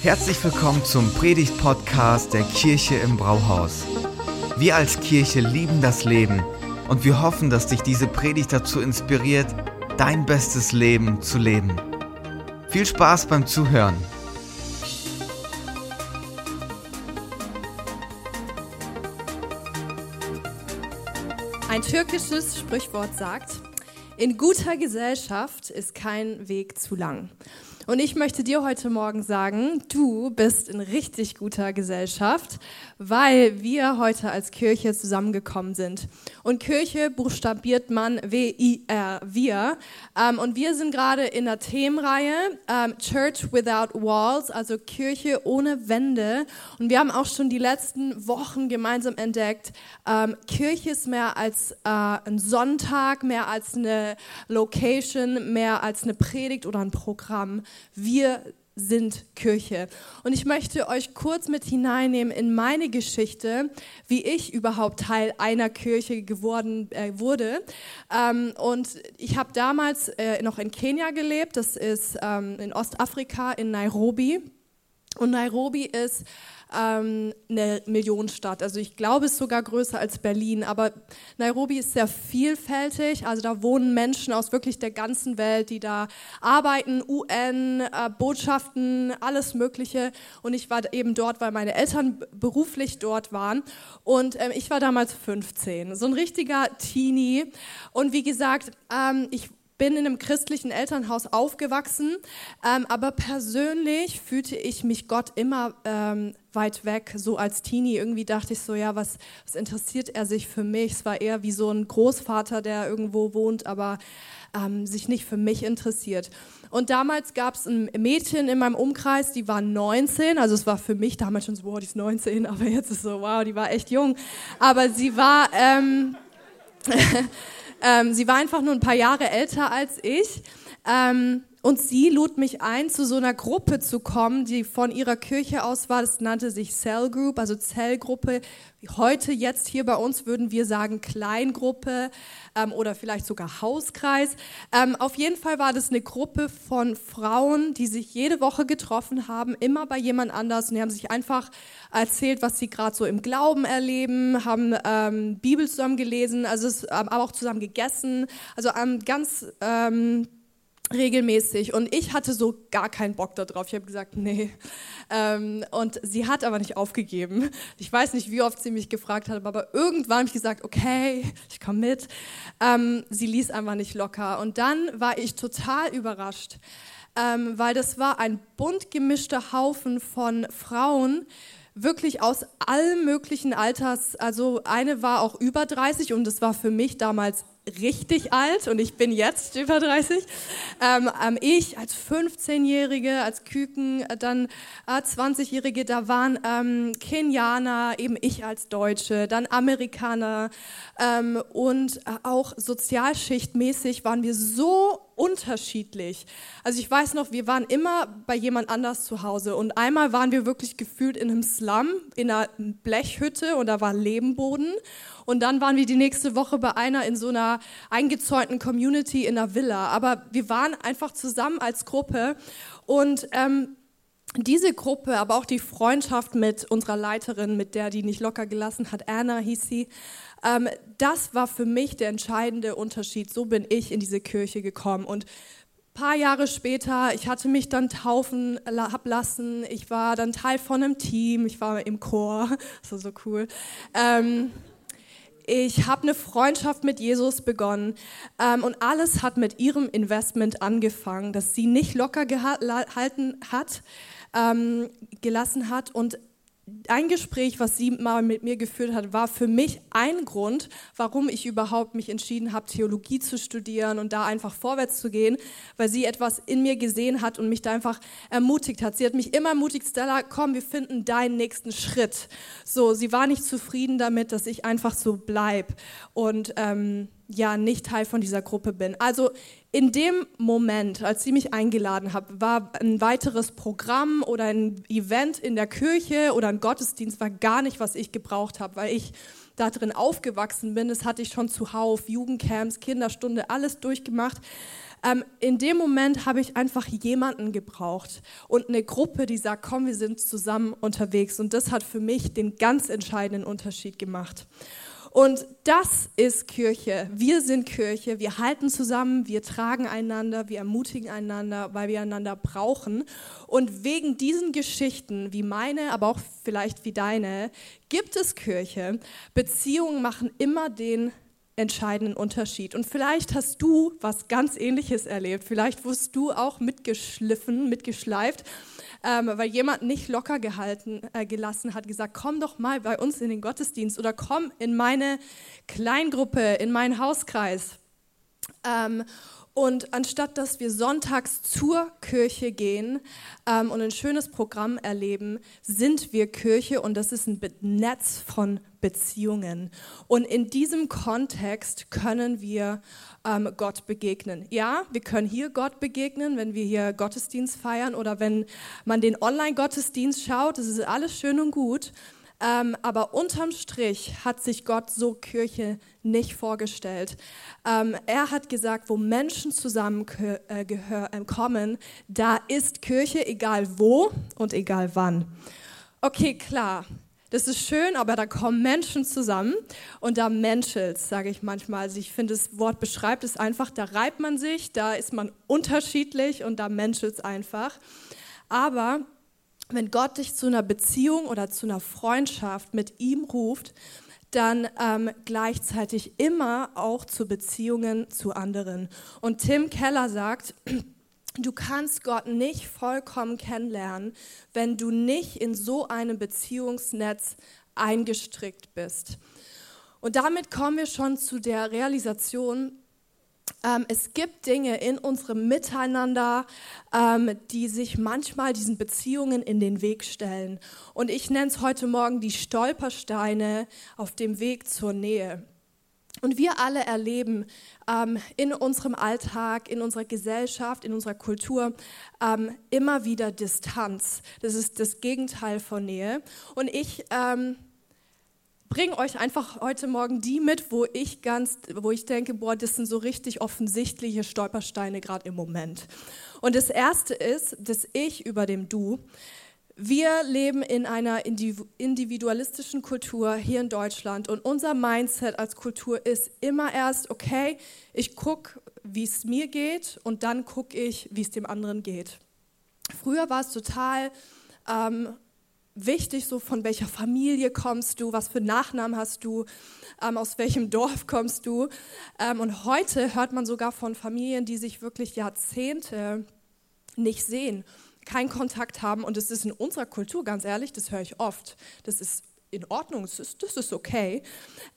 Herzlich willkommen zum Predigt-Podcast der Kirche im Brauhaus. Wir als Kirche lieben das Leben und wir hoffen, dass dich diese Predigt dazu inspiriert, dein bestes Leben zu leben. Viel Spaß beim Zuhören. Ein türkisches Sprichwort sagt, in guter Gesellschaft ist kein Weg zu lang. Und ich möchte dir heute Morgen sagen, du bist in richtig guter Gesellschaft, weil wir heute als Kirche zusammengekommen sind. Und Kirche buchstabiert man W-I-R, wir. Ähm, und wir sind gerade in der Themenreihe ähm, Church Without Walls, also Kirche ohne Wände. Und wir haben auch schon die letzten Wochen gemeinsam entdeckt, ähm, Kirche ist mehr als äh, ein Sonntag, mehr als eine Location, mehr als eine Predigt oder ein Programm. Wir sind Kirche. Und ich möchte euch kurz mit hineinnehmen in meine Geschichte, wie ich überhaupt Teil einer Kirche geworden äh, wurde. Ähm, und ich habe damals äh, noch in Kenia gelebt, das ist ähm, in Ostafrika, in Nairobi. Und Nairobi ist ähm, eine Millionenstadt. Also ich glaube, es ist sogar größer als Berlin. Aber Nairobi ist sehr vielfältig. Also da wohnen Menschen aus wirklich der ganzen Welt, die da arbeiten, UN, äh, Botschaften, alles Mögliche. Und ich war eben dort, weil meine Eltern beruflich dort waren. Und ähm, ich war damals 15, so ein richtiger Teenie. Und wie gesagt, ähm, ich bin in einem christlichen Elternhaus aufgewachsen, ähm, aber persönlich fühlte ich mich Gott immer ähm, weit weg, so als Teenie. Irgendwie dachte ich so, ja, was, was interessiert er sich für mich? Es war eher wie so ein Großvater, der irgendwo wohnt, aber ähm, sich nicht für mich interessiert. Und damals gab es ein Mädchen in meinem Umkreis, die war 19, also es war für mich damals schon so, wow, die ist 19, aber jetzt ist so, wow, die war echt jung. Aber sie war... Ähm, Ähm, sie war einfach nur ein paar Jahre älter als ich. Ähm, und sie lud mich ein, zu so einer Gruppe zu kommen, die von ihrer Kirche aus war. Das nannte sich Cell Group, also Zellgruppe. Heute, jetzt hier bei uns würden wir sagen Kleingruppe ähm, oder vielleicht sogar Hauskreis. Ähm, auf jeden Fall war das eine Gruppe von Frauen, die sich jede Woche getroffen haben, immer bei jemand anders. Und die haben sich einfach erzählt, was sie gerade so im Glauben erleben, haben ähm, Bibel zusammen gelesen, also es, ähm, aber auch zusammen gegessen. Also ähm, ganz ähm, regelmäßig und ich hatte so gar keinen Bock darauf. Ich habe gesagt, nee. Ähm, und sie hat aber nicht aufgegeben. Ich weiß nicht, wie oft sie mich gefragt hat, aber irgendwann habe ich gesagt, okay, ich komme mit. Ähm, sie ließ einfach nicht locker. Und dann war ich total überrascht, ähm, weil das war ein bunt gemischter Haufen von Frauen, wirklich aus allen möglichen Alters. Also eine war auch über 30 und das war für mich damals richtig alt und ich bin jetzt über 30. Ähm, ähm, ich als 15-Jährige, als Küken, äh, dann äh, 20-Jährige, da waren ähm, Kenianer, eben ich als Deutsche, dann Amerikaner ähm, und äh, auch sozialschichtmäßig waren wir so unterschiedlich. Also ich weiß noch, wir waren immer bei jemand anders zu Hause und einmal waren wir wirklich gefühlt in einem Slum, in einer Blechhütte und da war Lehmboden und dann waren wir die nächste Woche bei einer in so einer eingezäunten Community in einer Villa. Aber wir waren einfach zusammen als Gruppe und ähm, diese Gruppe, aber auch die Freundschaft mit unserer Leiterin, mit der die nicht locker gelassen hat, Anna hieß sie, ähm, das war für mich der entscheidende Unterschied. So bin ich in diese Kirche gekommen und paar Jahre später, ich hatte mich dann taufen lassen. Ich war dann Teil von einem Team. Ich war im Chor. Das war so cool. Ähm, ich habe eine Freundschaft mit Jesus begonnen ähm, und alles hat mit ihrem Investment angefangen, das sie nicht locker gehalten hat, ähm, gelassen hat und ein Gespräch, was sie mal mit mir geführt hat, war für mich ein Grund, warum ich überhaupt mich entschieden habe, Theologie zu studieren und da einfach vorwärts zu gehen, weil sie etwas in mir gesehen hat und mich da einfach ermutigt hat. Sie hat mich immer ermutigt, Stella, komm, wir finden deinen nächsten Schritt. So, sie war nicht zufrieden damit, dass ich einfach so bleib und ähm, ja nicht Teil von dieser Gruppe bin. Also in dem Moment, als sie mich eingeladen hat, war ein weiteres Programm oder ein Event in der Kirche oder ein Gottesdienst war gar nicht, was ich gebraucht habe, weil ich da drin aufgewachsen bin. Das hatte ich schon zuhauf, Jugendcamps, Kinderstunde, alles durchgemacht. Ähm, in dem Moment habe ich einfach jemanden gebraucht und eine Gruppe, die sagt, komm, wir sind zusammen unterwegs. Und das hat für mich den ganz entscheidenden Unterschied gemacht. Und das ist Kirche. Wir sind Kirche. Wir halten zusammen, wir tragen einander, wir ermutigen einander, weil wir einander brauchen. Und wegen diesen Geschichten, wie meine, aber auch vielleicht wie deine, gibt es Kirche. Beziehungen machen immer den entscheidenden Unterschied. Und vielleicht hast du was ganz Ähnliches erlebt. Vielleicht wurdest du auch mitgeschliffen, mitgeschleift ähm, weil jemand nicht locker gehalten, äh, gelassen hat, gesagt, komm doch mal bei uns in den Gottesdienst oder komm in meine Kleingruppe, in meinen Hauskreis. Ähm, und anstatt dass wir sonntags zur Kirche gehen ähm, und ein schönes Programm erleben, sind wir Kirche und das ist ein Netz von Beziehungen. Und in diesem Kontext können wir ähm, Gott begegnen. Ja, wir können hier Gott begegnen, wenn wir hier Gottesdienst feiern oder wenn man den Online-Gottesdienst schaut. Das ist alles schön und gut. Ähm, aber unterm Strich hat sich Gott so Kirche nicht vorgestellt. Ähm, er hat gesagt, wo Menschen zusammenkommen, äh, äh, da ist Kirche, egal wo und egal wann. Okay, klar. Das ist schön, aber da kommen Menschen zusammen und da menschelt sage ich manchmal. Also ich finde, das Wort beschreibt es einfach, da reibt man sich, da ist man unterschiedlich und da menschelt es einfach. Aber wenn Gott dich zu einer Beziehung oder zu einer Freundschaft mit ihm ruft, dann ähm, gleichzeitig immer auch zu Beziehungen zu anderen. Und Tim Keller sagt, du kannst Gott nicht vollkommen kennenlernen, wenn du nicht in so einem Beziehungsnetz eingestrickt bist. Und damit kommen wir schon zu der Realisation, ähm, es gibt Dinge in unserem Miteinander, ähm, die sich manchmal diesen Beziehungen in den Weg stellen. Und ich nenne es heute Morgen die Stolpersteine auf dem Weg zur Nähe. Und wir alle erleben ähm, in unserem Alltag, in unserer Gesellschaft, in unserer Kultur ähm, immer wieder Distanz. Das ist das Gegenteil von Nähe. Und ich ähm, bringe euch einfach heute Morgen die mit, wo ich ganz, wo ich denke, boah, das sind so richtig offensichtliche Stolpersteine gerade im Moment. Und das erste ist, dass ich über dem Du. Wir leben in einer individualistischen Kultur hier in Deutschland und unser Mindset als Kultur ist immer erst, okay, ich gucke, wie es mir geht und dann gucke ich, wie es dem anderen geht. Früher war es total ähm, wichtig, so von welcher Familie kommst du, was für Nachnamen hast du, ähm, aus welchem Dorf kommst du. Ähm, und heute hört man sogar von Familien, die sich wirklich Jahrzehnte nicht sehen, keinen Kontakt haben. Und das ist in unserer Kultur, ganz ehrlich, das höre ich oft. Das ist in Ordnung, das ist, das ist okay,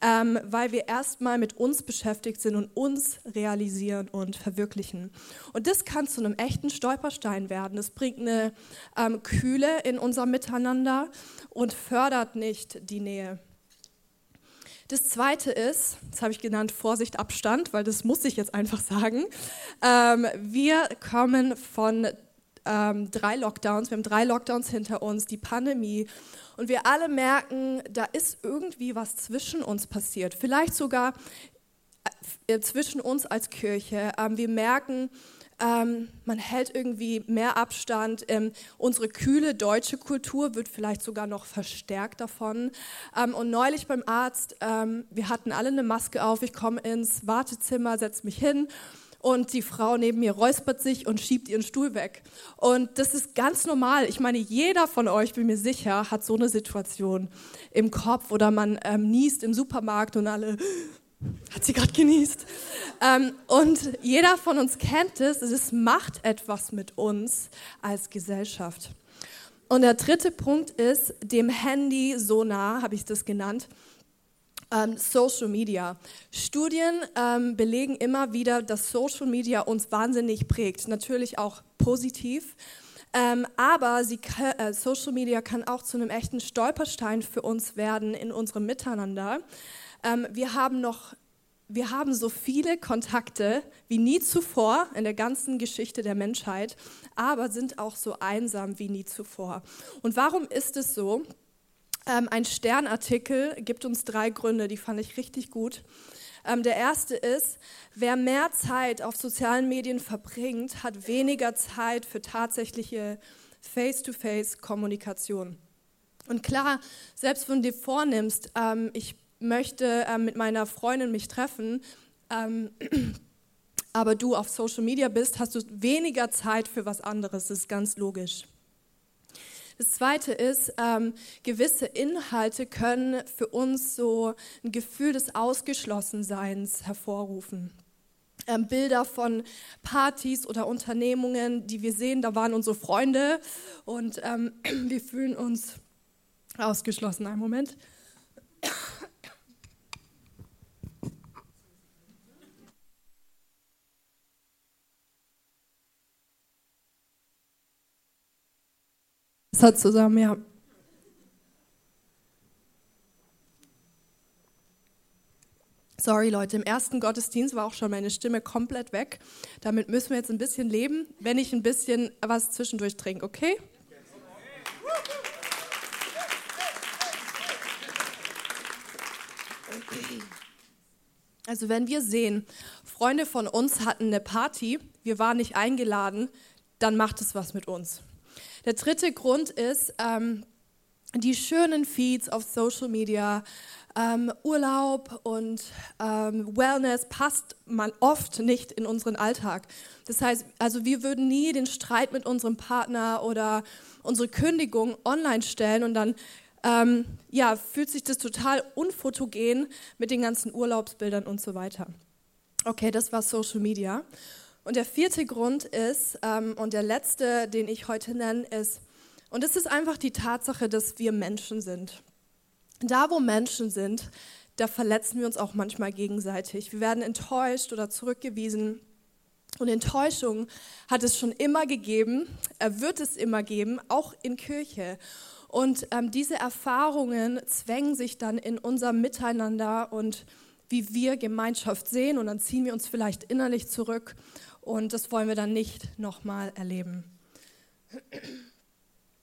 ähm, weil wir erstmal mit uns beschäftigt sind und uns realisieren und verwirklichen. Und das kann zu einem echten Stolperstein werden. Das bringt eine ähm, Kühle in unser Miteinander und fördert nicht die Nähe. Das zweite ist, das habe ich genannt, Vorsicht, Abstand, weil das muss ich jetzt einfach sagen. Ähm, wir kommen von ähm, drei Lockdowns, wir haben drei Lockdowns hinter uns, die Pandemie und wir alle merken, da ist irgendwie was zwischen uns passiert. Vielleicht sogar äh, zwischen uns als Kirche. Ähm, wir merken, ähm, man hält irgendwie mehr Abstand. Ähm, unsere kühle deutsche Kultur wird vielleicht sogar noch verstärkt davon. Und neulich beim Arzt, wir hatten alle eine Maske auf. Ich komme ins Wartezimmer, setze mich hin und die Frau neben mir räuspert sich und schiebt ihren Stuhl weg. Und das ist ganz normal. Ich meine, jeder von euch, bin mir sicher, hat so eine Situation im Kopf oder man ähm, niest im Supermarkt und alle, hat sie gerade genießt. Ähm, und jeder von uns kennt es, es macht etwas mit uns als Gesellschaft. Und der dritte Punkt ist, dem Handy so nah, habe ich das genannt, ähm, Social Media. Studien ähm, belegen immer wieder, dass Social Media uns wahnsinnig prägt. Natürlich auch positiv. Ähm, aber sie, äh, Social Media kann auch zu einem echten Stolperstein für uns werden in unserem Miteinander. Ähm, wir haben noch wir haben so viele Kontakte wie nie zuvor in der ganzen Geschichte der Menschheit, aber sind auch so einsam wie nie zuvor. Und warum ist es so? Ähm, ein Sternartikel gibt uns drei Gründe, die fand ich richtig gut. Ähm, der erste ist, wer mehr Zeit auf sozialen Medien verbringt, hat weniger Zeit für tatsächliche Face-to-Face-Kommunikation. Und klar, selbst wenn du dir vornimmst, ähm, ich möchte ähm, mit meiner Freundin mich treffen, ähm, aber du auf Social Media bist, hast du weniger Zeit für was anderes. Das ist ganz logisch. Das Zweite ist, ähm, gewisse Inhalte können für uns so ein Gefühl des Ausgeschlossenseins hervorrufen. Ähm, Bilder von Partys oder Unternehmungen, die wir sehen, da waren unsere Freunde und ähm, wir fühlen uns ausgeschlossen. Einen Moment. Es hat zusammen, ja. Sorry Leute, im ersten Gottesdienst war auch schon meine Stimme komplett weg. Damit müssen wir jetzt ein bisschen leben, wenn ich ein bisschen was zwischendurch trinke, okay? Also wenn wir sehen, Freunde von uns hatten eine Party, wir waren nicht eingeladen, dann macht es was mit uns. Der dritte Grund ist, ähm, die schönen Feeds auf Social Media, ähm, Urlaub und ähm, Wellness passt man oft nicht in unseren Alltag. Das heißt, also wir würden nie den Streit mit unserem Partner oder unsere Kündigung online stellen und dann ähm, ja, fühlt sich das total unfotogen mit den ganzen Urlaubsbildern und so weiter. Okay, das war Social Media. Und der vierte Grund ist, ähm, und der letzte, den ich heute nenne, ist, und es ist einfach die Tatsache, dass wir Menschen sind. Da, wo Menschen sind, da verletzen wir uns auch manchmal gegenseitig. Wir werden enttäuscht oder zurückgewiesen. Und Enttäuschung hat es schon immer gegeben, er wird es immer geben, auch in Kirche. Und ähm, diese Erfahrungen zwängen sich dann in unser Miteinander und wie wir Gemeinschaft sehen. Und dann ziehen wir uns vielleicht innerlich zurück und das wollen wir dann nicht nochmal erleben.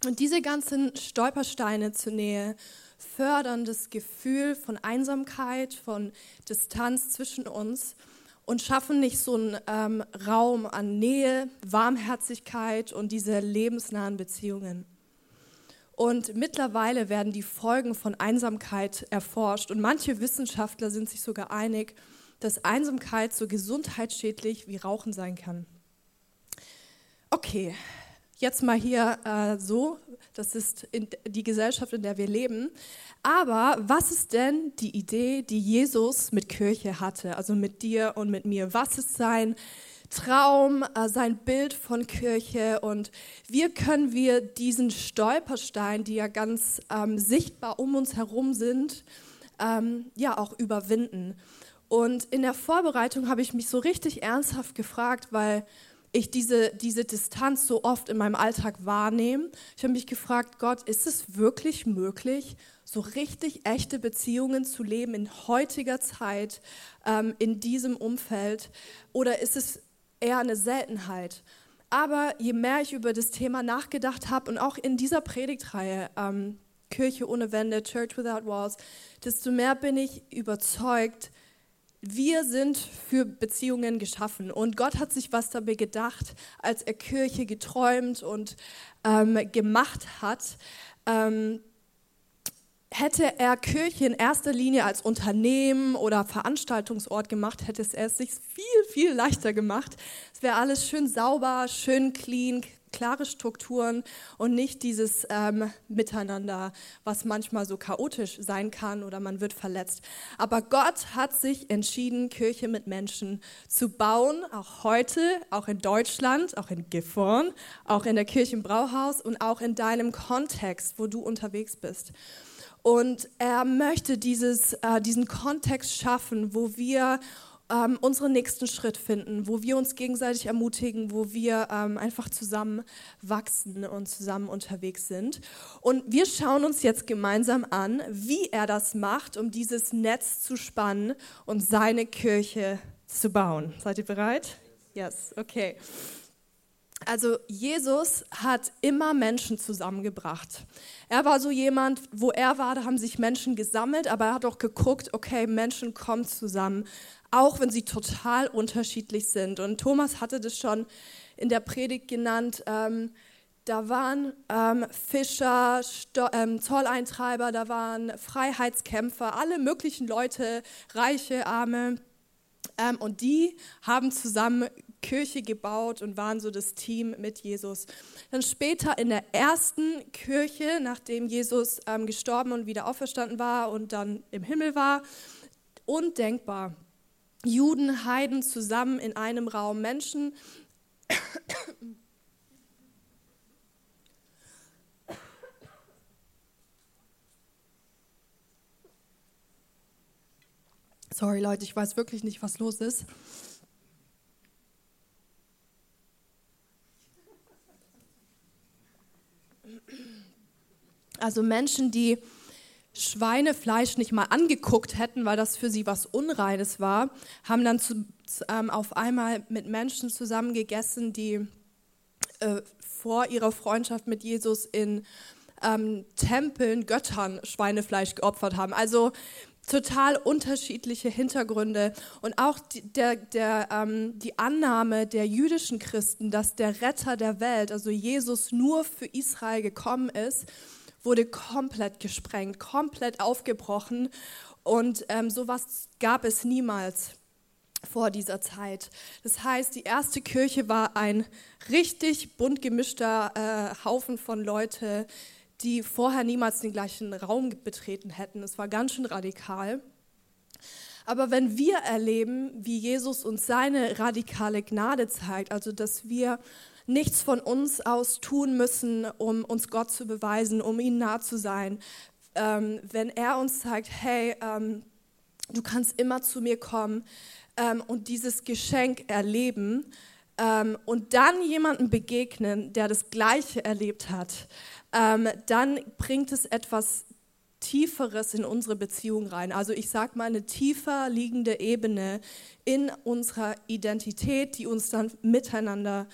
Und diese ganzen Stolpersteine zur Nähe fördern das Gefühl von Einsamkeit, von Distanz zwischen uns und schaffen nicht so einen ähm, Raum an Nähe, Warmherzigkeit und diese lebensnahen Beziehungen. Und mittlerweile werden die Folgen von Einsamkeit erforscht und manche Wissenschaftler sind sich sogar einig, dass Einsamkeit so gesundheitsschädlich wie Rauchen sein kann. Okay, jetzt mal hier äh, so, das ist die Gesellschaft, in der wir leben. Aber was ist denn die Idee, die Jesus mit Kirche hatte, also mit dir und mit mir? Was ist sein Traum, äh, sein Bild von Kirche und wie können wir diesen Stolperstein, die ja ganz ähm, sichtbar um uns herum sind, ähm, ja auch überwinden? Und in der Vorbereitung habe ich mich so richtig ernsthaft gefragt, weil ich diese, diese Distanz so oft in meinem Alltag wahrnehme. Ich habe mich gefragt, Gott, ist es wirklich möglich, so richtig echte Beziehungen zu leben in heutiger Zeit, ähm, in diesem Umfeld? Oder ist es eher eine Seltenheit? Aber je mehr ich über das Thema nachgedacht habe und auch in dieser Predigtreihe, ähm, Kirche ohne Wände, Church Without Walls, desto mehr bin ich überzeugt, wir sind für Beziehungen geschaffen und Gott hat sich was dabei gedacht, als er Kirche geträumt und ähm, gemacht hat. Ähm, hätte er Kirche in erster Linie als Unternehmen oder Veranstaltungsort gemacht, hätte es er sich viel, viel leichter gemacht. Es wäre alles schön sauber, schön clean, klare Strukturen und nicht dieses ähm, Miteinander, was manchmal so chaotisch sein kann oder man wird verletzt. Aber Gott hat sich entschieden, Kirche mit Menschen zu bauen, auch heute, auch in Deutschland, auch in Gifhorn, auch in der Kirche im Brauhaus und auch in deinem Kontext, wo du unterwegs bist. Und er möchte dieses, äh, diesen Kontext schaffen, wo wir ähm, unseren nächsten Schritt finden, wo wir uns gegenseitig ermutigen, wo wir ähm, einfach zusammen wachsen und zusammen unterwegs sind. Und wir schauen uns jetzt gemeinsam an, wie er das macht, um dieses Netz zu spannen und seine Kirche zu bauen. Seid ihr bereit? Yes, okay. Also Jesus hat immer Menschen zusammengebracht. Er war so jemand, wo er war, da haben sich Menschen gesammelt, aber er hat auch geguckt, okay, Menschen kommen zusammen, auch wenn sie total unterschiedlich sind. Und Thomas hatte das schon in der Predigt genannt. Ähm, da waren ähm, Fischer, Sto ähm, Zolleintreiber, da waren Freiheitskämpfer, alle möglichen Leute, Reiche, Arme. Ähm, und die haben zusammen Kirche gebaut und waren so das Team mit Jesus. Dann später in der ersten Kirche, nachdem Jesus ähm, gestorben und wieder auferstanden war und dann im Himmel war, undenkbar. Juden, Heiden zusammen in einem Raum, Menschen Sorry Leute, ich weiß wirklich nicht, was los ist. Also Menschen, die Schweinefleisch nicht mal angeguckt hätten, weil das für sie was Unreines war, haben dann zu, ähm, auf einmal mit Menschen zusammen gegessen, die äh, vor ihrer Freundschaft mit Jesus in ähm, Tempeln Göttern Schweinefleisch geopfert haben. Also total unterschiedliche Hintergründe und auch die, der, der, ähm, die Annahme der jüdischen Christen, dass der Retter der Welt, also Jesus, nur für Israel gekommen ist, wurde komplett gesprengt, komplett aufgebrochen und ähm, sowas gab es niemals vor dieser Zeit. Das heißt, die erste Kirche war ein richtig bunt gemischter äh, Haufen von Leuten, die vorher niemals den gleichen Raum betreten hätten. Es war ganz schön radikal. Aber wenn wir erleben, wie Jesus uns seine radikale Gnade zeigt, also dass wir nichts von uns aus tun müssen, um uns Gott zu beweisen, um ihm nah zu sein, ähm, wenn er uns zeigt, hey, ähm, du kannst immer zu mir kommen ähm, und dieses Geschenk erleben ähm, und dann jemandem begegnen, der das Gleiche erlebt hat, ähm, dann bringt es etwas Tieferes in unsere Beziehung rein. Also ich sage mal eine tiefer liegende Ebene in unserer Identität, die uns dann miteinander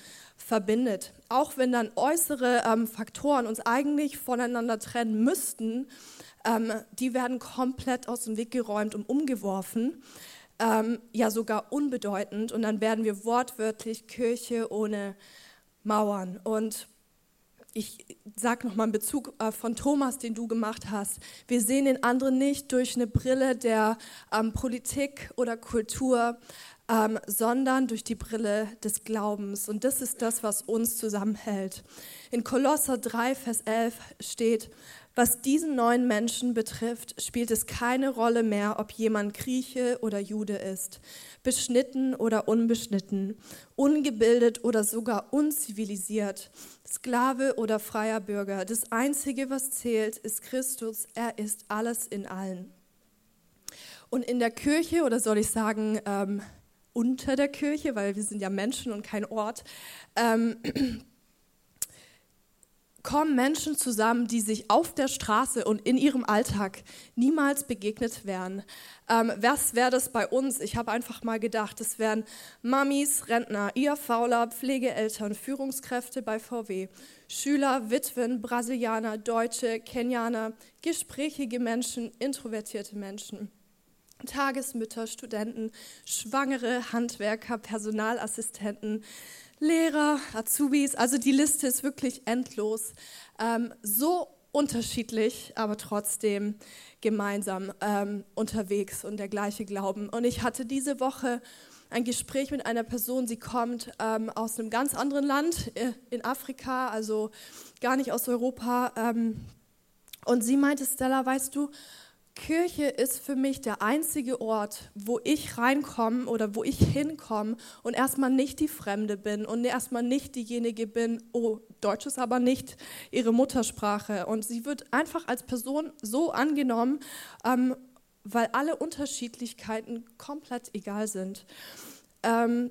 verbindet. Auch wenn dann äußere ähm, Faktoren uns eigentlich voneinander trennen müssten, ähm, die werden komplett aus dem Weg geräumt und umgeworfen, ähm, ja sogar unbedeutend. Und dann werden wir wortwörtlich Kirche ohne Mauern. Und ich sage nochmal in Bezug äh, von Thomas, den du gemacht hast. Wir sehen den anderen nicht durch eine Brille der ähm, Politik oder Kultur, ähm, sondern durch die Brille des Glaubens. Und das ist das, was uns zusammenhält. In Kolosser 3, Vers 11 steht, was diesen neuen Menschen betrifft, spielt es keine Rolle mehr, ob jemand Grieche oder Jude ist, beschnitten oder unbeschnitten, ungebildet oder sogar unzivilisiert, Sklave oder freier Bürger. Das Einzige, was zählt, ist Christus. Er ist alles in allen. Und in der Kirche, oder soll ich sagen, ähm, unter der Kirche, weil wir sind ja Menschen und kein Ort, ähm, kommen Menschen zusammen, die sich auf der Straße und in ihrem Alltag niemals begegnet wären. Ähm, was wäre das bei uns? Ich habe einfach mal gedacht, es wären Mamis, Rentner, ihr Fauler, Pflegeeltern, Führungskräfte bei VW, Schüler, Witwen, Brasilianer, Deutsche, Kenianer, gesprächige Menschen, introvertierte Menschen. Tagesmütter, Studenten, Schwangere, Handwerker, Personalassistenten, Lehrer, Azubis, also die Liste ist wirklich endlos. Ähm, so unterschiedlich, aber trotzdem gemeinsam ähm, unterwegs und der gleiche Glauben. Und ich hatte diese Woche ein Gespräch mit einer Person, sie kommt ähm, aus einem ganz anderen Land äh, in Afrika, also gar nicht aus Europa. Ähm, und sie meinte, Stella, weißt du, Kirche ist für mich der einzige Ort, wo ich reinkomme oder wo ich hinkomme und erstmal nicht die Fremde bin und erstmal nicht diejenige bin, oh, Deutsch ist aber nicht ihre Muttersprache. Und sie wird einfach als Person so angenommen, ähm, weil alle Unterschiedlichkeiten komplett egal sind. Ähm,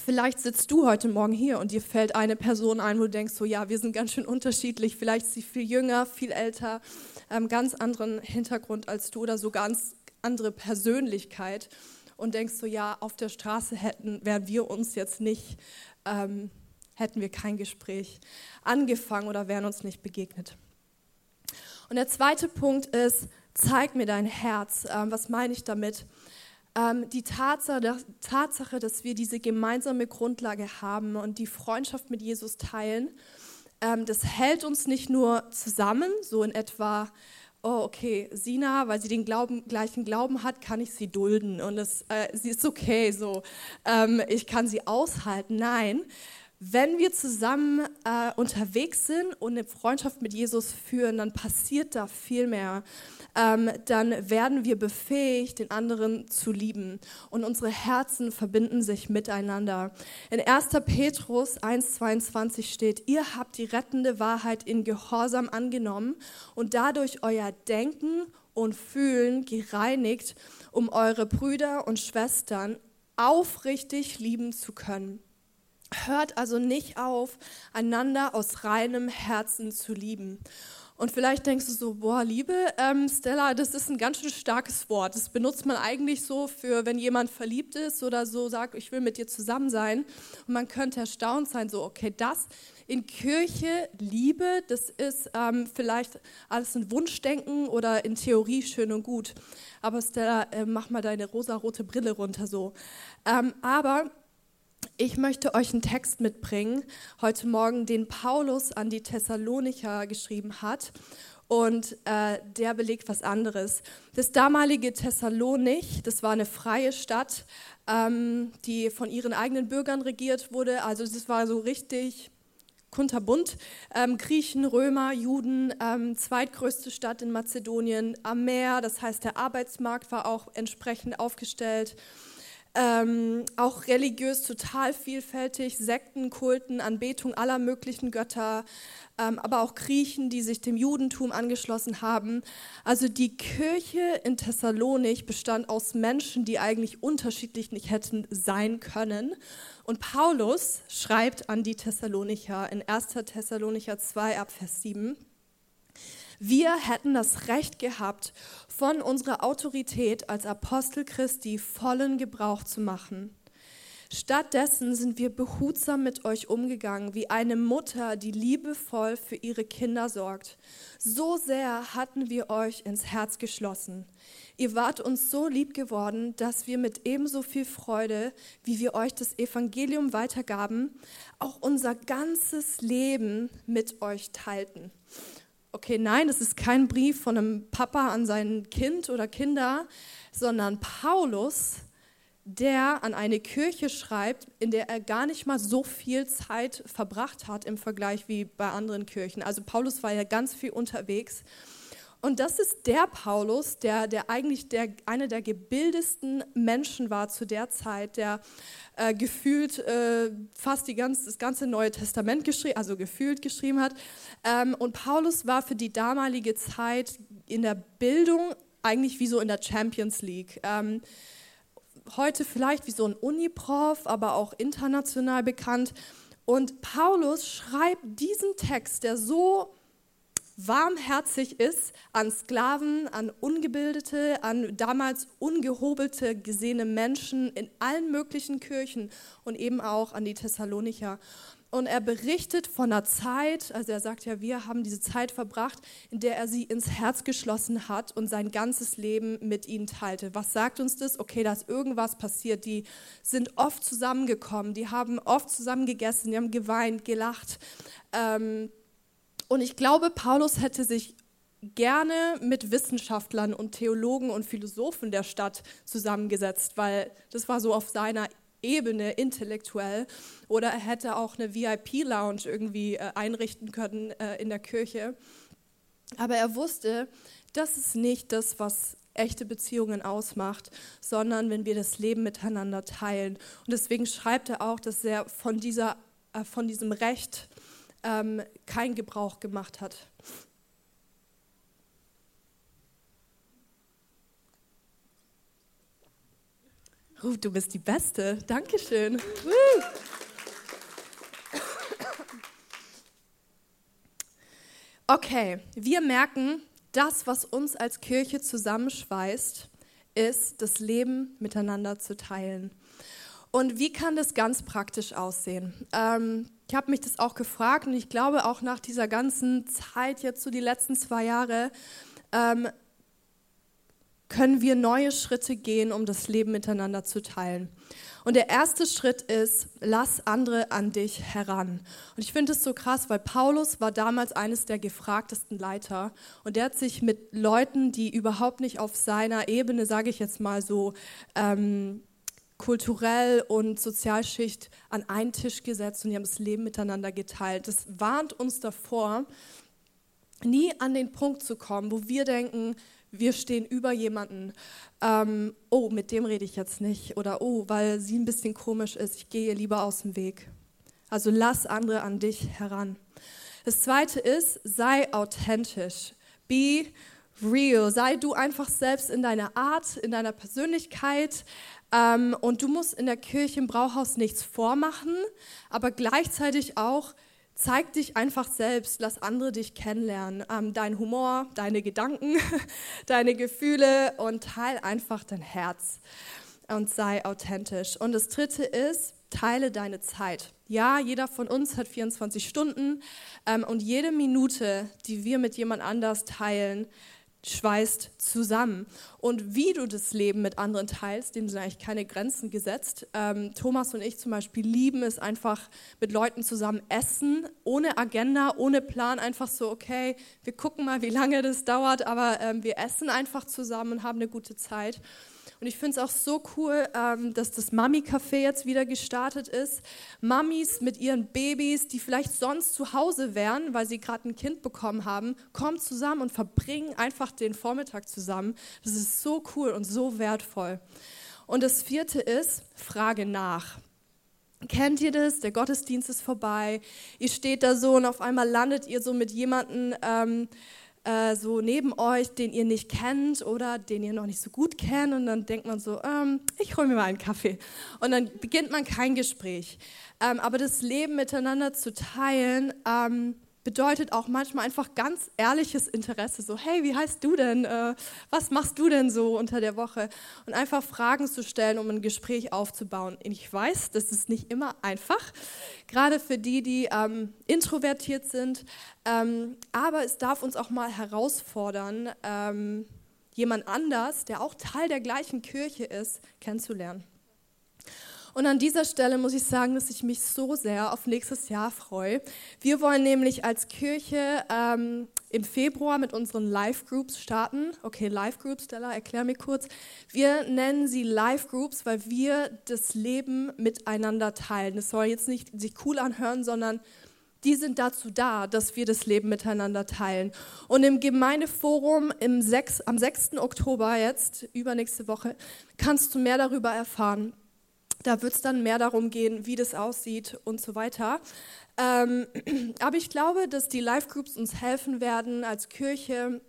Vielleicht sitzt du heute Morgen hier und dir fällt eine Person ein, wo du denkst, so ja, wir sind ganz schön unterschiedlich. Vielleicht ist sie viel jünger, viel älter, ähm, ganz anderen Hintergrund als du oder so ganz andere Persönlichkeit und denkst so ja, auf der Straße hätten, wären wir uns jetzt nicht ähm, hätten wir kein Gespräch angefangen oder wären uns nicht begegnet. Und der zweite Punkt ist, zeig mir dein Herz. Ähm, was meine ich damit? Ähm, die Tatsache, dass wir diese gemeinsame Grundlage haben und die Freundschaft mit Jesus teilen, ähm, das hält uns nicht nur zusammen, so in etwa, oh, okay, Sina, weil sie den Glauben, gleichen Glauben hat, kann ich sie dulden und es, äh, sie ist okay, so, ähm, ich kann sie aushalten. Nein, wenn wir zusammen äh, unterwegs sind und eine Freundschaft mit Jesus führen, dann passiert da viel mehr. Ähm, dann werden wir befähigt, den anderen zu lieben und unsere Herzen verbinden sich miteinander. In 1. Petrus 1.22 steht, ihr habt die rettende Wahrheit in Gehorsam angenommen und dadurch euer Denken und Fühlen gereinigt, um eure Brüder und Schwestern aufrichtig lieben zu können. Hört also nicht auf, einander aus reinem Herzen zu lieben. Und vielleicht denkst du so, boah, Liebe, ähm, Stella, das ist ein ganz schön starkes Wort. Das benutzt man eigentlich so für, wenn jemand verliebt ist oder so sagt, ich will mit dir zusammen sein. Und man könnte erstaunt sein, so, okay, das in Kirche, Liebe, das ist ähm, vielleicht alles ein Wunschdenken oder in Theorie schön und gut. Aber Stella, äh, mach mal deine rosarote Brille runter so. Ähm, aber ich möchte euch einen Text mitbringen, heute Morgen, den Paulus an die Thessalonicher geschrieben hat. Und äh, der belegt was anderes. Das damalige Thessalonich, das war eine freie Stadt, ähm, die von ihren eigenen Bürgern regiert wurde. Also das war so richtig kunterbunt. Ähm, Griechen, Römer, Juden, ähm, zweitgrößte Stadt in Mazedonien am Meer. Das heißt, der Arbeitsmarkt war auch entsprechend aufgestellt. Ähm, auch religiös total vielfältig, Sekten, Kulten, Anbetung aller möglichen Götter, ähm, aber auch Griechen, die sich dem Judentum angeschlossen haben. Also die Kirche in Thessalonik bestand aus Menschen, die eigentlich unterschiedlich nicht hätten sein können. Und Paulus schreibt an die Thessalonicher in 1. Thessalonicher 2 ab Vers 7. Wir hätten das Recht gehabt, von unserer Autorität als Apostel Christi vollen Gebrauch zu machen. Stattdessen sind wir behutsam mit euch umgegangen, wie eine Mutter, die liebevoll für ihre Kinder sorgt. So sehr hatten wir euch ins Herz geschlossen. Ihr wart uns so lieb geworden, dass wir mit ebenso viel Freude, wie wir euch das Evangelium weitergaben, auch unser ganzes Leben mit euch teilten okay, nein, es ist kein Brief von einem Papa an sein Kind oder Kinder, sondern Paulus, der an eine Kirche schreibt, in der er gar nicht mal so viel Zeit verbracht hat im Vergleich wie bei anderen Kirchen. Also Paulus war ja ganz viel unterwegs und das ist der Paulus, der, der eigentlich der, einer der gebildesten Menschen war zu der Zeit, der äh, gefühlt äh, fast die ganz, das ganze Neue Testament geschrieben, also gefühlt geschrieben hat. Ähm, und Paulus war für die damalige Zeit in der Bildung eigentlich wie so in der Champions League. Ähm, heute vielleicht wie so ein Uniprof, aber auch international bekannt. Und Paulus schreibt diesen Text, der so warmherzig ist an Sklaven, an Ungebildete, an damals ungehobelte gesehene Menschen in allen möglichen Kirchen und eben auch an die Thessalonicher. Und er berichtet von einer Zeit, also er sagt ja, wir haben diese Zeit verbracht, in der er sie ins Herz geschlossen hat und sein ganzes Leben mit ihnen teilte. Was sagt uns das? Okay, da ist irgendwas passiert. Die sind oft zusammengekommen, die haben oft zusammen gegessen, die haben geweint, gelacht. Ähm, und ich glaube, Paulus hätte sich gerne mit Wissenschaftlern und Theologen und Philosophen der Stadt zusammengesetzt, weil das war so auf seiner Ebene intellektuell. Oder er hätte auch eine VIP-Lounge irgendwie äh, einrichten können äh, in der Kirche. Aber er wusste, das ist nicht das, was echte Beziehungen ausmacht, sondern wenn wir das Leben miteinander teilen. Und deswegen schreibt er auch, dass er von, dieser, äh, von diesem Recht ähm, keinen Gebrauch gemacht hat. Ruf, du bist die Beste. Dankeschön. Okay, wir merken, das, was uns als Kirche zusammenschweißt, ist, das Leben miteinander zu teilen. Und wie kann das ganz praktisch aussehen? Ähm, ich habe mich das auch gefragt und ich glaube auch nach dieser ganzen Zeit, jetzt so die letzten zwei Jahre, ähm, können wir neue Schritte gehen, um das Leben miteinander zu teilen. Und der erste Schritt ist, lass andere an dich heran. Und ich finde es so krass, weil Paulus war damals eines der gefragtesten Leiter und der hat sich mit Leuten, die überhaupt nicht auf seiner Ebene, sage ich jetzt mal so, ähm, kulturell und Sozialschicht an einen Tisch gesetzt und die haben das Leben miteinander geteilt. Das warnt uns davor, nie an den Punkt zu kommen, wo wir denken, wir stehen über jemanden. Ähm, oh, mit dem rede ich jetzt nicht. Oder oh, weil sie ein bisschen komisch ist, ich gehe ihr lieber aus dem Weg. Also lass andere an dich heran. Das zweite ist, sei authentisch. Be real. Sei du einfach selbst in deiner Art, in deiner Persönlichkeit. Ähm, und du musst in der Kirche im Brauhaus nichts vormachen, aber gleichzeitig auch zeig dich einfach selbst, lass andere dich kennenlernen. Ähm, dein Humor, deine Gedanken, deine Gefühle und teil einfach dein Herz und sei authentisch. Und das dritte ist, teile deine Zeit. Ja, jeder von uns hat 24 Stunden ähm, und jede Minute, die wir mit jemand anders teilen, schweißt zusammen. Und wie du das Leben mit anderen teilst, dem sind eigentlich keine Grenzen gesetzt. Ähm, Thomas und ich zum Beispiel lieben es einfach mit Leuten zusammen essen, ohne Agenda, ohne Plan, einfach so, okay, wir gucken mal, wie lange das dauert, aber ähm, wir essen einfach zusammen und haben eine gute Zeit. Und ich finde es auch so cool, ähm, dass das Mami-Café jetzt wieder gestartet ist. Mamis mit ihren Babys, die vielleicht sonst zu Hause wären, weil sie gerade ein Kind bekommen haben, kommen zusammen und verbringen einfach den Vormittag zusammen. Das ist so cool und so wertvoll. Und das vierte ist, frage nach. Kennt ihr das? Der Gottesdienst ist vorbei. Ihr steht da so und auf einmal landet ihr so mit jemandem. Ähm, äh, so neben euch, den ihr nicht kennt oder den ihr noch nicht so gut kennt und dann denkt man so, ähm, ich hole mir mal einen Kaffee und dann beginnt man kein Gespräch. Ähm, aber das Leben miteinander zu teilen, ähm, bedeutet auch manchmal einfach ganz ehrliches Interesse. So, hey, wie heißt du denn? Äh, was machst du denn so unter der Woche? Und einfach Fragen zu stellen, um ein Gespräch aufzubauen. Und ich weiß, das ist nicht immer einfach, gerade für die, die ähm, introvertiert sind. Ähm, aber es darf uns auch mal herausfordern, ähm, jemand anders, der auch Teil der gleichen Kirche ist, kennenzulernen. Und an dieser Stelle muss ich sagen, dass ich mich so sehr auf nächstes Jahr freue. Wir wollen nämlich als Kirche ähm, im Februar mit unseren Live-Groups starten. Okay, Live-Groups, Stella, erklär mir kurz. Wir nennen sie Live-Groups, weil wir das Leben miteinander teilen. Das soll jetzt nicht sich cool anhören, sondern die sind dazu da, dass wir das Leben miteinander teilen. Und im Gemeindeforum im 6, am 6. Oktober jetzt, übernächste Woche, kannst du mehr darüber erfahren. Da wird es dann mehr darum gehen, wie das aussieht und so weiter. Ähm, aber ich glaube, dass die Live-Groups uns helfen werden als Kirche,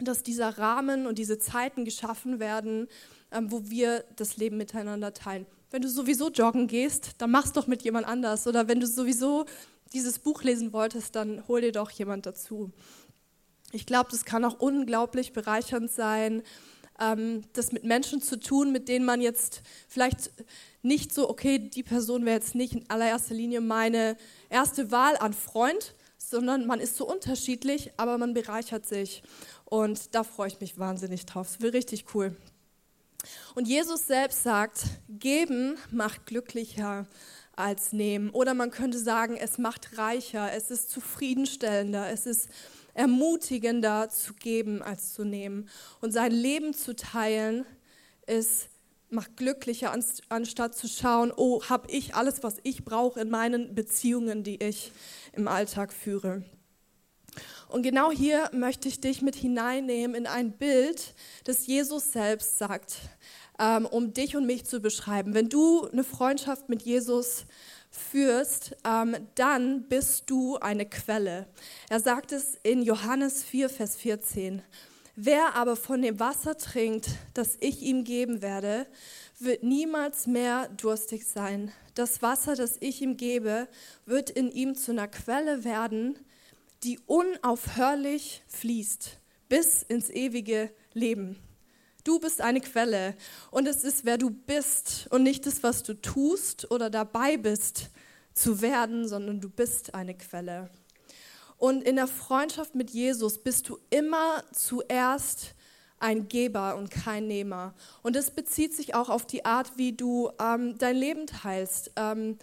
dass dieser Rahmen und diese Zeiten geschaffen werden, ähm, wo wir das Leben miteinander teilen. Wenn du sowieso joggen gehst, dann mach's doch mit jemand anders. Oder wenn du sowieso dieses Buch lesen wolltest, dann hol dir doch jemand dazu. Ich glaube, das kann auch unglaublich bereichernd sein, ähm, das mit Menschen zu tun, mit denen man jetzt vielleicht nicht so, okay, die Person wäre jetzt nicht in allererster Linie meine erste Wahl an Freund, sondern man ist so unterschiedlich, aber man bereichert sich. Und da freue ich mich wahnsinnig drauf. Es wird richtig cool. Und Jesus selbst sagt, geben macht glücklicher als nehmen. Oder man könnte sagen, es macht reicher, es ist zufriedenstellender, es ist ermutigender zu geben als zu nehmen. Und sein Leben zu teilen ist macht glücklicher, anstatt zu schauen, oh, habe ich alles, was ich brauche in meinen Beziehungen, die ich im Alltag führe. Und genau hier möchte ich dich mit hineinnehmen in ein Bild, das Jesus selbst sagt, ähm, um dich und mich zu beschreiben. Wenn du eine Freundschaft mit Jesus führst, ähm, dann bist du eine Quelle. Er sagt es in Johannes 4, Vers 14. Wer aber von dem Wasser trinkt, das ich ihm geben werde, wird niemals mehr durstig sein. Das Wasser, das ich ihm gebe, wird in ihm zu einer Quelle werden, die unaufhörlich fließt bis ins ewige Leben. Du bist eine Quelle und es ist, wer du bist und nicht das, was du tust oder dabei bist zu werden, sondern du bist eine Quelle. Und in der Freundschaft mit Jesus bist du immer zuerst ein Geber und kein Nehmer. Und das bezieht sich auch auf die Art, wie du ähm, dein Leben teilst, ähm,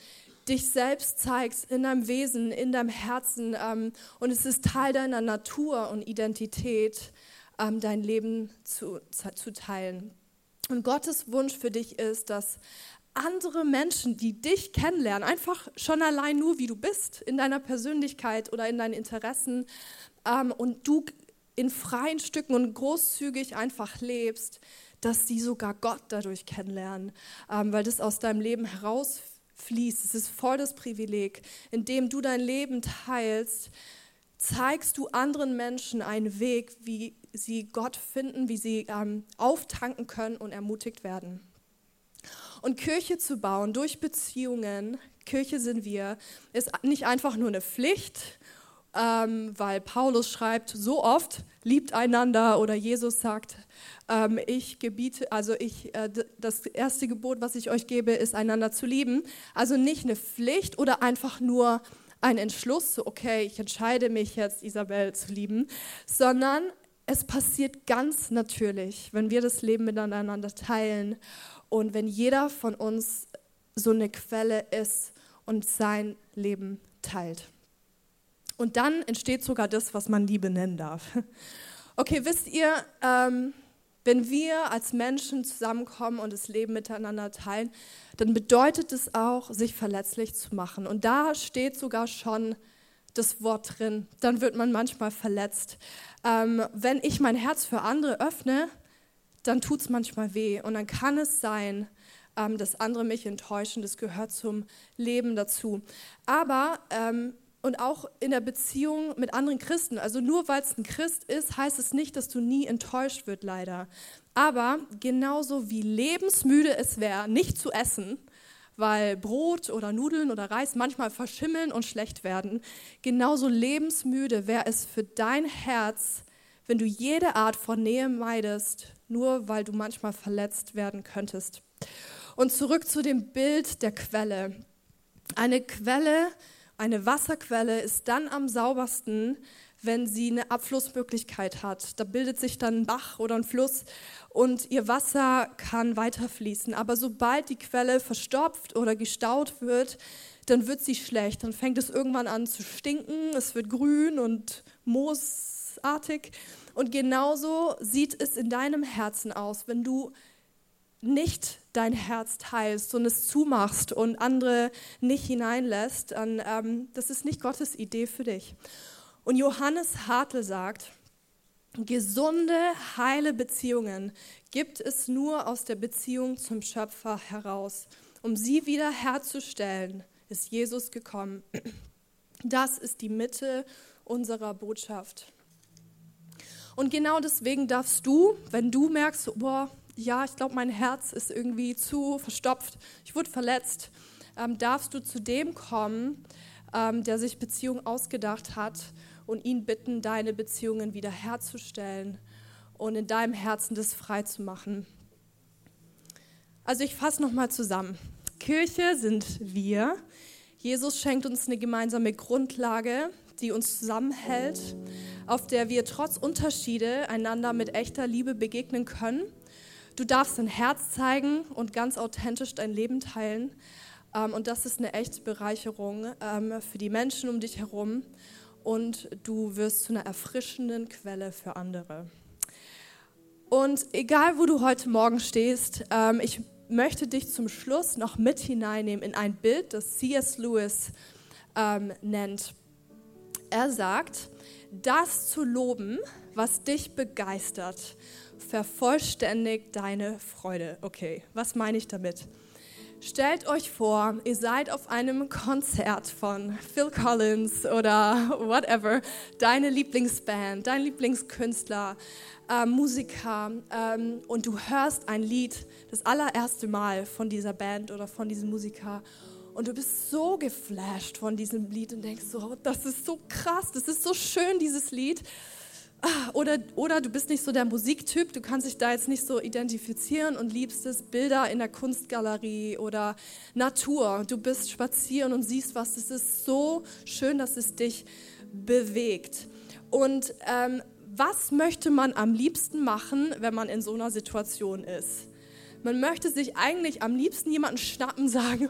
dich selbst zeigst in deinem Wesen, in deinem Herzen. Ähm, und es ist Teil deiner Natur und Identität, ähm, dein Leben zu, zu teilen. Und Gottes Wunsch für dich ist, dass andere Menschen, die dich kennenlernen, einfach schon allein nur, wie du bist, in deiner Persönlichkeit oder in deinen Interessen, ähm, und du in freien Stücken und großzügig einfach lebst, dass sie sogar Gott dadurch kennenlernen, ähm, weil das aus deinem Leben herausfließt. Es ist voll das Privileg, indem du dein Leben teilst, zeigst du anderen Menschen einen Weg, wie sie Gott finden, wie sie ähm, auftanken können und ermutigt werden. Und Kirche zu bauen durch Beziehungen, Kirche sind wir, ist nicht einfach nur eine Pflicht, ähm, weil Paulus schreibt so oft, liebt einander oder Jesus sagt, ähm, ich gebiete, also ich, äh, das erste Gebot, was ich euch gebe, ist einander zu lieben. Also nicht eine Pflicht oder einfach nur ein Entschluss, so okay, ich entscheide mich jetzt, Isabel zu lieben, sondern es passiert ganz natürlich, wenn wir das Leben miteinander teilen und wenn jeder von uns so eine Quelle ist und sein Leben teilt. Und dann entsteht sogar das, was man Liebe nennen darf. Okay, wisst ihr, ähm, wenn wir als Menschen zusammenkommen und das Leben miteinander teilen, dann bedeutet es auch, sich verletzlich zu machen. Und da steht sogar schon das Wort drin. Dann wird man manchmal verletzt. Ähm, wenn ich mein Herz für andere öffne, dann tut es manchmal weh. Und dann kann es sein, ähm, dass andere mich enttäuschen. Das gehört zum Leben dazu. Aber ähm, und auch in der Beziehung mit anderen Christen. Also nur weil es ein Christ ist, heißt es nicht, dass du nie enttäuscht wird, leider. Aber genauso wie lebensmüde es wäre, nicht zu essen, weil Brot oder Nudeln oder Reis manchmal verschimmeln und schlecht werden, genauso lebensmüde wäre es für dein Herz, wenn du jede Art von Nähe meidest, nur weil du manchmal verletzt werden könntest. Und zurück zu dem Bild der Quelle. Eine Quelle eine Wasserquelle ist dann am saubersten, wenn sie eine Abflussmöglichkeit hat. Da bildet sich dann ein Bach oder ein Fluss und ihr Wasser kann weiterfließen. Aber sobald die Quelle verstopft oder gestaut wird, dann wird sie schlecht. Dann fängt es irgendwann an zu stinken, es wird grün und moosartig. Und genauso sieht es in deinem Herzen aus, wenn du nicht dein Herz teilst und es zumachst und andere nicht hineinlässt, dann ähm, das ist nicht Gottes Idee für dich. Und Johannes Hartl sagt, gesunde, heile Beziehungen gibt es nur aus der Beziehung zum Schöpfer heraus. Um sie wiederherzustellen, ist Jesus gekommen. Das ist die Mitte unserer Botschaft. Und genau deswegen darfst du, wenn du merkst, boah, ja, ich glaube, mein Herz ist irgendwie zu verstopft, ich wurde verletzt, ähm, darfst du zu dem kommen, ähm, der sich Beziehungen ausgedacht hat und ihn bitten, deine Beziehungen wiederherzustellen und in deinem Herzen das frei zu machen. Also ich fasse nochmal zusammen. Kirche sind wir. Jesus schenkt uns eine gemeinsame Grundlage, die uns zusammenhält, auf der wir trotz Unterschiede einander mit echter Liebe begegnen können Du darfst dein Herz zeigen und ganz authentisch dein Leben teilen. Ähm, und das ist eine echte Bereicherung ähm, für die Menschen um dich herum. Und du wirst zu einer erfrischenden Quelle für andere. Und egal, wo du heute Morgen stehst, ähm, ich möchte dich zum Schluss noch mit hineinnehmen in ein Bild, das C.S. Lewis nennt. Er sagt, das zu loben, was dich begeistert, vervollständigt deine Freude. Okay, was meine ich damit? Stellt euch vor, ihr seid auf einem Konzert von Phil Collins oder whatever, deine Lieblingsband, dein Lieblingskünstler, äh, Musiker ähm, und du hörst ein Lied das allererste Mal von dieser Band oder von diesem Musiker und du bist so geflasht von diesem Lied und denkst so, das ist so krass, das ist so schön, dieses Lied oder, oder du bist nicht so der Musiktyp, du kannst dich da jetzt nicht so identifizieren und liebst es, Bilder in der Kunstgalerie oder Natur. Du bist spazieren und siehst was. Es ist so schön, dass es dich bewegt. Und ähm, was möchte man am liebsten machen, wenn man in so einer Situation ist? Man möchte sich eigentlich am liebsten jemanden schnappen, sagen,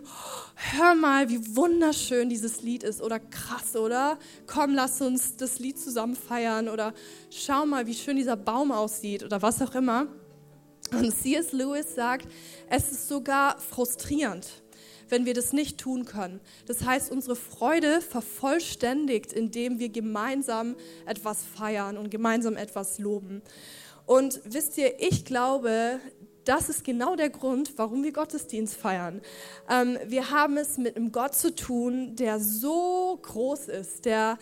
hör mal, wie wunderschön dieses Lied ist oder krass, oder? Komm, lass uns das Lied zusammen feiern oder schau mal, wie schön dieser Baum aussieht oder was auch immer. Und C.S. Lewis sagt, es ist sogar frustrierend, wenn wir das nicht tun können. Das heißt, unsere Freude vervollständigt, indem wir gemeinsam etwas feiern und gemeinsam etwas loben. Und wisst ihr, ich glaube, das ist genau der Grund, warum wir Gottesdienst feiern. Ähm, wir haben es mit einem Gott zu tun, der so groß ist, der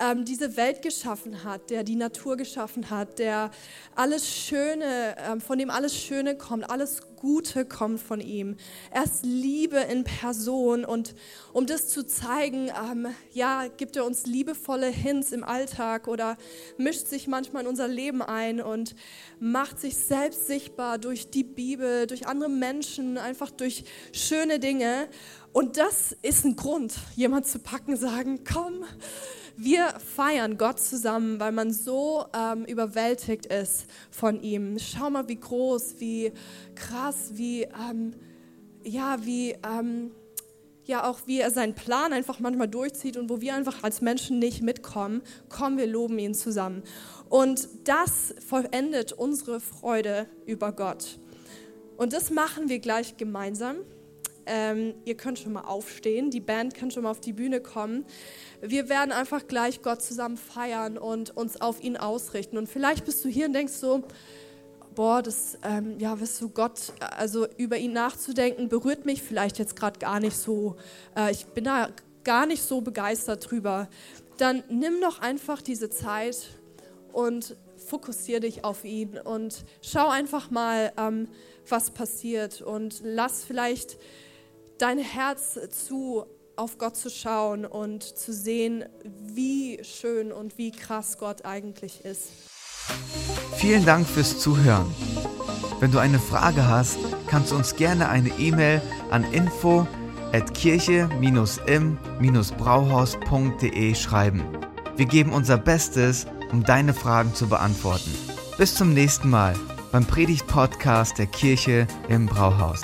ähm, diese Welt geschaffen hat, der die Natur geschaffen hat, der alles Schöne, ähm, von dem alles Schöne kommt, alles Gute kommt von ihm. Er ist Liebe in Person und um das zu zeigen, ähm, ja, gibt er uns liebevolle Hints im Alltag oder mischt sich manchmal in unser Leben ein und macht sich selbst sichtbar durch die Bibel, durch andere Menschen, einfach durch schöne Dinge. Und das ist ein Grund, jemand zu packen, sagen, komm, wir feiern Gott zusammen, weil man so ähm, überwältigt ist von ihm. Schau mal, wie groß, wie krass, wie, ähm, ja, wie, ähm, ja, auch wie er seinen Plan einfach manchmal durchzieht und wo wir einfach als Menschen nicht mitkommen. Komm, wir loben ihn zusammen. Und das vollendet unsere Freude über Gott. Und das machen wir gleich gemeinsam. Ähm, ihr könnt schon mal aufstehen, die Band kann schon mal auf die Bühne kommen. Wir werden einfach gleich Gott zusammen feiern und uns auf ihn ausrichten. Und vielleicht bist du hier und denkst so, boah, das, ähm, ja, wirst du, Gott, also über ihn nachzudenken, berührt mich vielleicht jetzt gerade gar nicht so. Äh, ich bin da gar nicht so begeistert drüber. Dann nimm doch einfach diese Zeit und fokussiere dich auf ihn und schau einfach mal, ähm, was passiert und lass vielleicht dein Herz zu, auf Gott zu schauen und zu sehen, wie schön und wie krass Gott eigentlich ist. Vielen Dank fürs Zuhören. Wenn du eine Frage hast, kannst du uns gerne eine E-Mail an info at kirche-im-brauhaus.de schreiben. Wir geben unser Bestes, um deine Fragen zu beantworten. Bis zum nächsten Mal beim Predigt-Podcast der Kirche im Brauhaus.